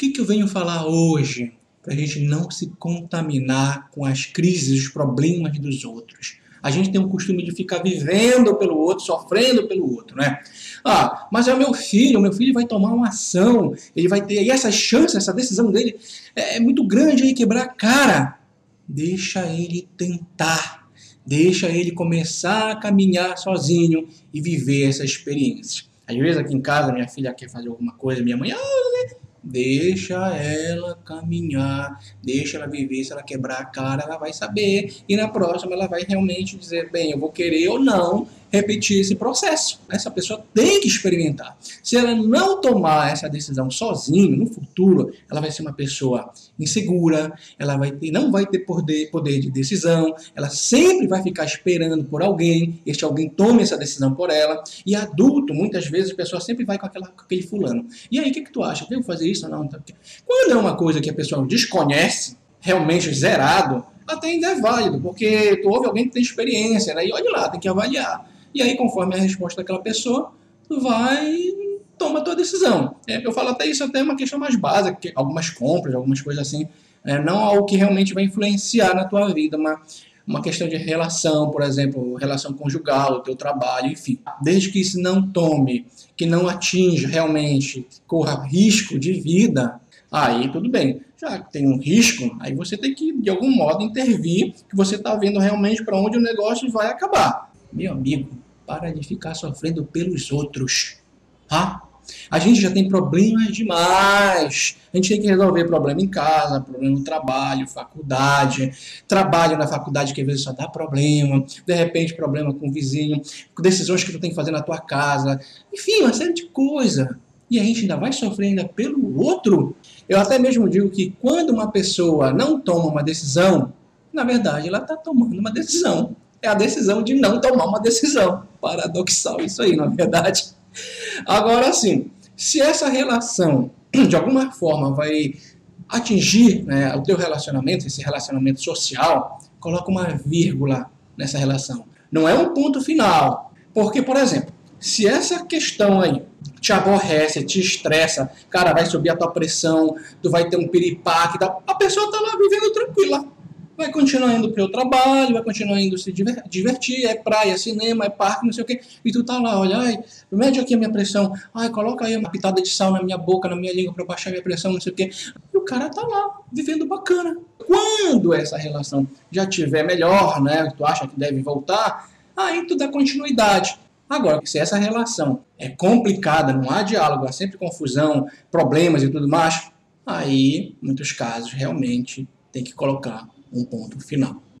que, que eu venho falar hoje? Para a gente não se contaminar com as crises, os problemas dos outros. A gente tem o costume de ficar vivendo pelo outro, sofrendo pelo outro, né? Ah, mas é o meu filho, meu filho vai tomar uma ação, ele vai ter, e essa chance, essa decisão dele é, é muito grande aí quebrar a cara. Deixa ele tentar, deixa ele começar a caminhar sozinho e viver essa experiência. Às vezes aqui em casa minha filha quer fazer alguma coisa, minha mãe, ah, Deixa ela caminhar, deixa ela viver. Se ela quebrar a cara, ela vai saber. E na próxima, ela vai realmente dizer: bem, eu vou querer ou não repetir esse processo. Essa pessoa tem que experimentar. Se ela não tomar essa decisão sozinha, no futuro, ela vai ser uma pessoa insegura, ela vai ter, não vai ter poder, poder de decisão, ela sempre vai ficar esperando por alguém, este alguém tome essa decisão por ela. E adulto, muitas vezes, a pessoa sempre vai com, aquela, com aquele fulano. E aí, o que, que tu acha? Devo fazer isso ou não? Quando é uma coisa que a pessoa desconhece, realmente zerado, até ainda é válido, porque tu ouve alguém que tem experiência, né? E olha lá, tem que avaliar. E aí, conforme a resposta daquela pessoa, tu vai toma a tua decisão. É, eu falo até isso até uma questão mais básica, que algumas compras, algumas coisas assim, é, não algo que realmente vai influenciar na tua vida, uma, uma questão de relação, por exemplo, relação conjugal, o teu trabalho, enfim. Desde que isso não tome, que não atinja realmente, corra risco de vida, aí tudo bem. Já que tem um risco, aí você tem que, de algum modo, intervir, que você está vendo realmente para onde o negócio vai acabar. Meu amigo, para de ficar sofrendo pelos outros. Tá? A gente já tem problemas demais. A gente tem que resolver problema em casa, problema no trabalho, faculdade, trabalho na faculdade que às vezes só dá problema, de repente problema com o vizinho, decisões que tu tem que fazer na tua casa, enfim, uma série de coisa. E a gente ainda vai sofrer ainda pelo outro. Eu até mesmo digo que quando uma pessoa não toma uma decisão, na verdade ela está tomando uma decisão. É a decisão de não tomar uma decisão. Paradoxal isso aí, na verdade. Agora sim, se essa relação de alguma forma vai atingir né, o teu relacionamento, esse relacionamento social, coloca uma vírgula nessa relação. Não é um ponto final. Porque, por exemplo, se essa questão aí te aborrece, te estressa, cara, vai subir a tua pressão, tu vai ter um piripaque, a pessoa está lá vivendo tranquila vai continuar indo para o trabalho, vai continuar indo se divertir, é praia, cinema, é parque, não sei o quê, e tu tá lá, olha, ai, mede aqui a minha pressão, ai, coloca aí uma pitada de sal na minha boca, na minha língua para baixar a minha pressão, não sei o quê. E o cara tá lá, vivendo bacana. Quando essa relação já tiver melhor, né, tu acha que deve voltar, aí tu dá continuidade. Agora, se essa relação é complicada, não há diálogo, há sempre confusão, problemas e tudo mais, aí, muitos casos, realmente tem que colocar um ponto final.